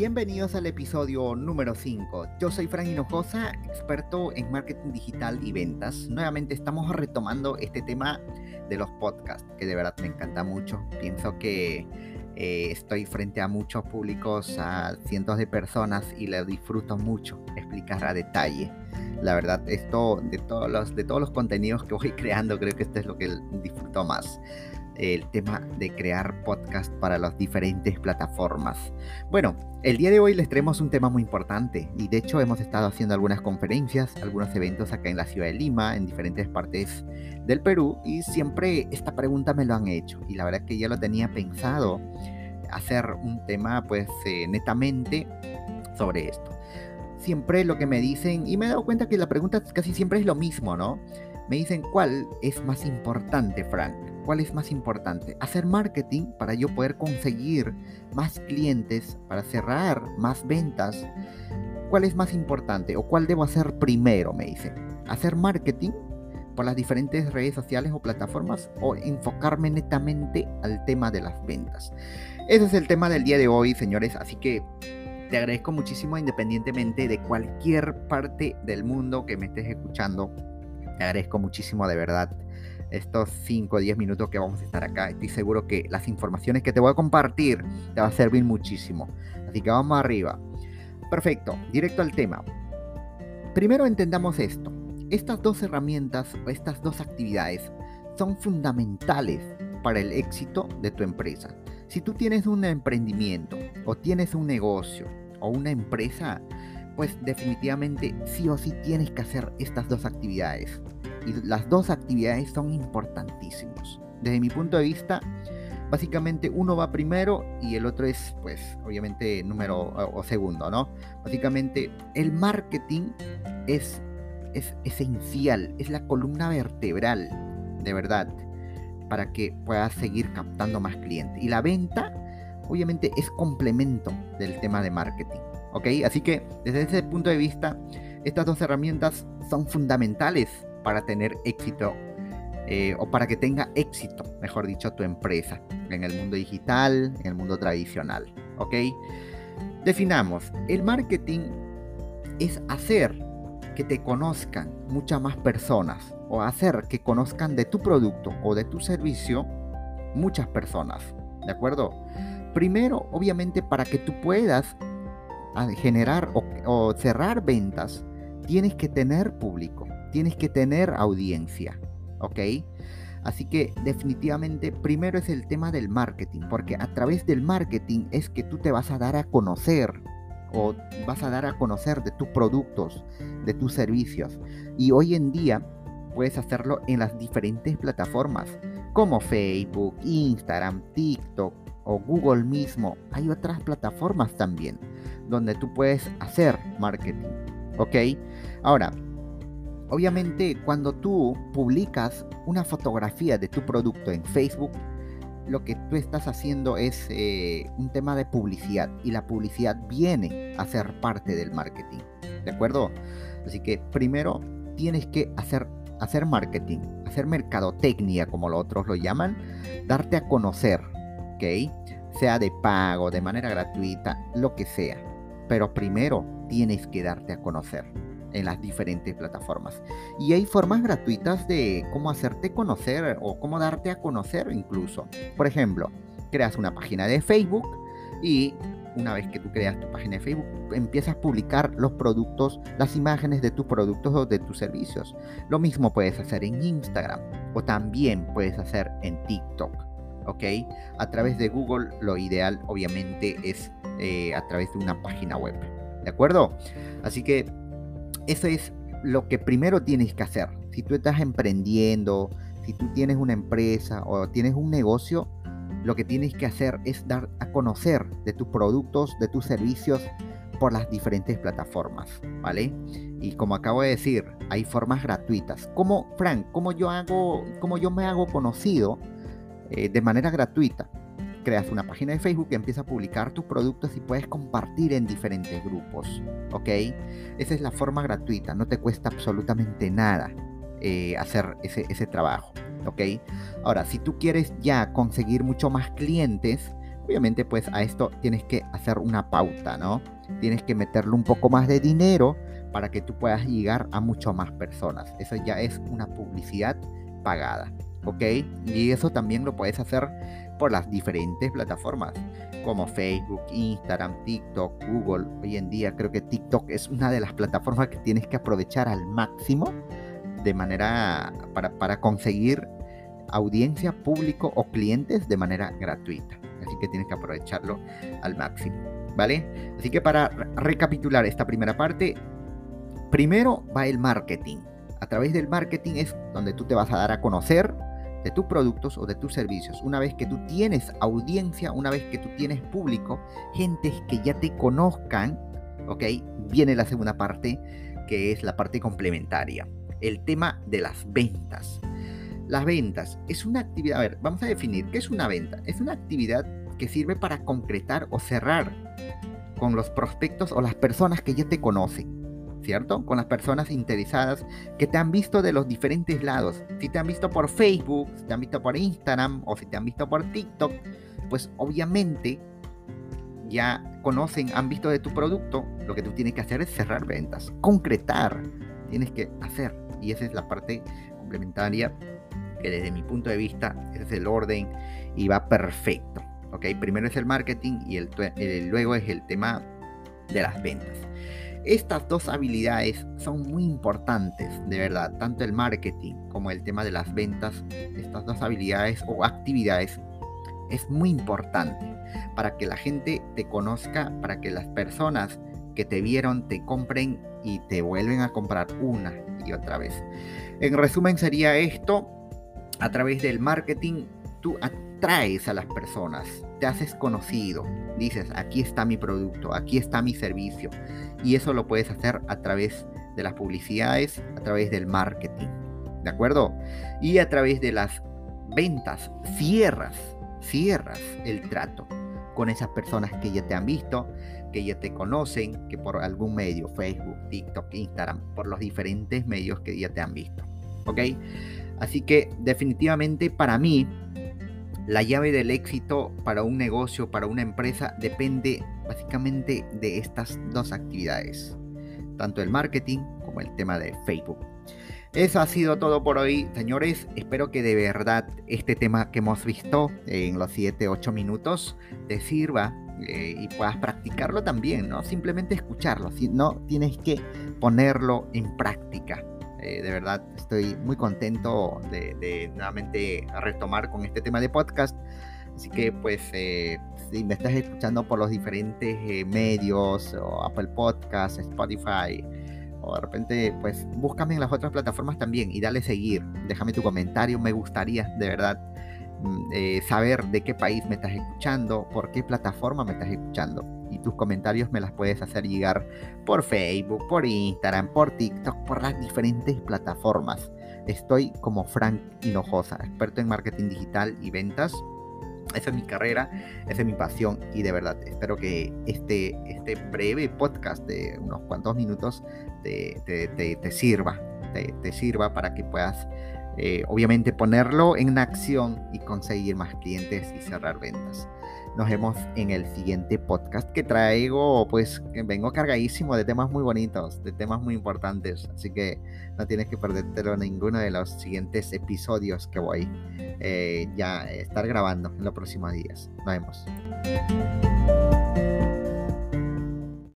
Bienvenidos al episodio número 5. Yo soy Fran Hinojosa, experto en marketing digital y ventas. Nuevamente estamos retomando este tema de los podcasts, que de verdad me encanta mucho. Pienso que eh, estoy frente a muchos públicos, a cientos de personas y le disfruto mucho explicar a detalle. La verdad, esto de todos los, de todos los contenidos que voy creando, creo que esto es lo que disfruto más el tema de crear podcast para las diferentes plataformas. Bueno, el día de hoy les traemos un tema muy importante y de hecho hemos estado haciendo algunas conferencias, algunos eventos acá en la ciudad de Lima, en diferentes partes del Perú y siempre esta pregunta me lo han hecho y la verdad que ya lo tenía pensado hacer un tema pues eh, netamente sobre esto. Siempre lo que me dicen, y me he dado cuenta que la pregunta casi siempre es lo mismo, ¿no? Me dicen, ¿cuál es más importante, Frank? ¿Cuál es más importante? Hacer marketing para yo poder conseguir más clientes, para cerrar más ventas. ¿Cuál es más importante o cuál debo hacer primero? Me dicen. ¿Hacer marketing por las diferentes redes sociales o plataformas o enfocarme netamente al tema de las ventas? Ese es el tema del día de hoy, señores. Así que te agradezco muchísimo independientemente de cualquier parte del mundo que me estés escuchando. Te agradezco muchísimo de verdad estos 5 o 10 minutos que vamos a estar acá. Estoy seguro que las informaciones que te voy a compartir te va a servir muchísimo. Así que vamos arriba. Perfecto, directo al tema. Primero entendamos esto. Estas dos herramientas o estas dos actividades son fundamentales para el éxito de tu empresa. Si tú tienes un emprendimiento o tienes un negocio o una empresa, pues definitivamente sí o sí tienes que hacer estas dos actividades. Y las dos actividades son importantísimos. Desde mi punto de vista, básicamente uno va primero y el otro es, pues, obviamente número o, segundo, ¿no? Básicamente el marketing es, es esencial, es la columna vertebral, de verdad, para que puedas seguir captando más clientes. Y la venta, obviamente, es complemento del tema de marketing, ¿ok? Así que desde ese punto de vista, estas dos herramientas son fundamentales para tener éxito eh, o para que tenga éxito, mejor dicho, tu empresa en el mundo digital, en el mundo tradicional. ¿Ok? Definamos, el marketing es hacer que te conozcan muchas más personas o hacer que conozcan de tu producto o de tu servicio muchas personas. ¿De acuerdo? Primero, obviamente, para que tú puedas generar o cerrar ventas, tienes que tener público tienes que tener audiencia, ¿ok? Así que definitivamente primero es el tema del marketing, porque a través del marketing es que tú te vas a dar a conocer o vas a dar a conocer de tus productos, de tus servicios. Y hoy en día puedes hacerlo en las diferentes plataformas, como Facebook, Instagram, TikTok o Google mismo. Hay otras plataformas también donde tú puedes hacer marketing. ¿Ok? Ahora, Obviamente, cuando tú publicas una fotografía de tu producto en Facebook, lo que tú estás haciendo es eh, un tema de publicidad y la publicidad viene a ser parte del marketing. ¿De acuerdo? Así que primero tienes que hacer, hacer marketing, hacer mercadotecnia, como los otros lo llaman, darte a conocer, Sea de pago, de manera gratuita, lo que sea. Pero primero tienes que darte a conocer en las diferentes plataformas. Y hay formas gratuitas de cómo hacerte conocer o cómo darte a conocer incluso. Por ejemplo, creas una página de Facebook y una vez que tú creas tu página de Facebook, empiezas a publicar los productos, las imágenes de tus productos o de tus servicios. Lo mismo puedes hacer en Instagram o también puedes hacer en TikTok. ¿Ok? A través de Google lo ideal obviamente es eh, a través de una página web. ¿De acuerdo? Así que eso es lo que primero tienes que hacer. Si tú estás emprendiendo, si tú tienes una empresa o tienes un negocio, lo que tienes que hacer es dar a conocer de tus productos, de tus servicios por las diferentes plataformas, ¿vale? Y como acabo de decir, hay formas gratuitas. Como, Frank, ¿cómo yo hago, cómo yo me hago conocido eh, de manera gratuita? creas una página de Facebook y empiezas a publicar tus productos y puedes compartir en diferentes grupos, ¿ok? Esa es la forma gratuita, no te cuesta absolutamente nada eh, hacer ese, trabajo, ¿ok? Ahora, si tú quieres ya conseguir mucho más clientes, Obviamente pues a esto tienes que hacer una pauta, ¿no? Tienes que meterle un poco más de dinero para que tú puedas llegar a mucho más personas. Eso ya es una publicidad pagada, ¿ok? Y eso también lo puedes hacer por las diferentes plataformas como Facebook, Instagram, TikTok, Google. Hoy en día creo que TikTok es una de las plataformas que tienes que aprovechar al máximo de manera para, para conseguir audiencia, público o clientes de manera gratuita. Así que tienes que aprovecharlo al máximo. ¿Vale? Así que para recapitular esta primera parte, primero va el marketing. A través del marketing es donde tú te vas a dar a conocer de tus productos o de tus servicios. Una vez que tú tienes audiencia, una vez que tú tienes público, gente que ya te conozcan, ¿ok? Viene la segunda parte, que es la parte complementaria. El tema de las ventas. Las ventas es una actividad, a ver, vamos a definir qué es una venta. Es una actividad que sirve para concretar o cerrar con los prospectos o las personas que ya te conocen. ¿Cierto? Con las personas interesadas que te han visto de los diferentes lados. Si te han visto por Facebook, si te han visto por Instagram o si te han visto por TikTok, pues obviamente ya conocen, han visto de tu producto, lo que tú tienes que hacer es cerrar ventas, concretar, tienes que hacer. Y esa es la parte complementaria que desde mi punto de vista es el orden y va perfecto. ¿ok? Primero es el marketing y el, luego es el tema de las ventas. Estas dos habilidades son muy importantes, de verdad, tanto el marketing como el tema de las ventas, estas dos habilidades o actividades es muy importante para que la gente te conozca, para que las personas que te vieron te compren y te vuelven a comprar una y otra vez. En resumen sería esto, a través del marketing tú atraes a las personas, te haces conocido, dices, aquí está mi producto, aquí está mi servicio. Y eso lo puedes hacer a través de las publicidades, a través del marketing. ¿De acuerdo? Y a través de las ventas, cierras, cierras el trato con esas personas que ya te han visto, que ya te conocen, que por algún medio, Facebook, TikTok, Instagram, por los diferentes medios que ya te han visto. ¿Ok? Así que definitivamente para mí la llave del éxito para un negocio, para una empresa, depende básicamente de estas dos actividades, tanto el marketing como el tema de Facebook. Eso ha sido todo por hoy, señores. Espero que de verdad este tema que hemos visto en los 7-8 minutos te sirva eh, y puedas practicarlo también, no simplemente escucharlo, sino tienes que ponerlo en práctica. Eh, de verdad estoy muy contento de, nuevamente retomar con este tema de podcast. Así que pues eh, si me estás escuchando por los diferentes eh, medios, o Apple Podcasts, Spotify, o de repente pues búscame en las otras plataformas también y dale seguir. Déjame tu comentario, me gustaría de verdad mm, saber de qué país me estás escuchando, por qué plataforma me estás escuchando y tus comentarios me las puedes hacer llegar por Facebook, por Instagram, por TikTok, por las diferentes plataformas. Estoy como Frank Hinojosa, experto en marketing digital y ventas. Esa es mi carrera, esa es mi pasión y de verdad espero que este, este breve podcast de unos cuantos minutos te, sirva, te, sirva para que puedas eh, obviamente ponerlo en acción y conseguir más clientes y cerrar ventas. Nos vemos en el siguiente podcast que traigo, pues que vengo cargadísimo de temas muy bonitos, de temas muy importantes. Así que no tienes que perdértelo ninguno de los siguientes episodios que voy eh, ya a estar grabando en los próximos días. Nos vemos.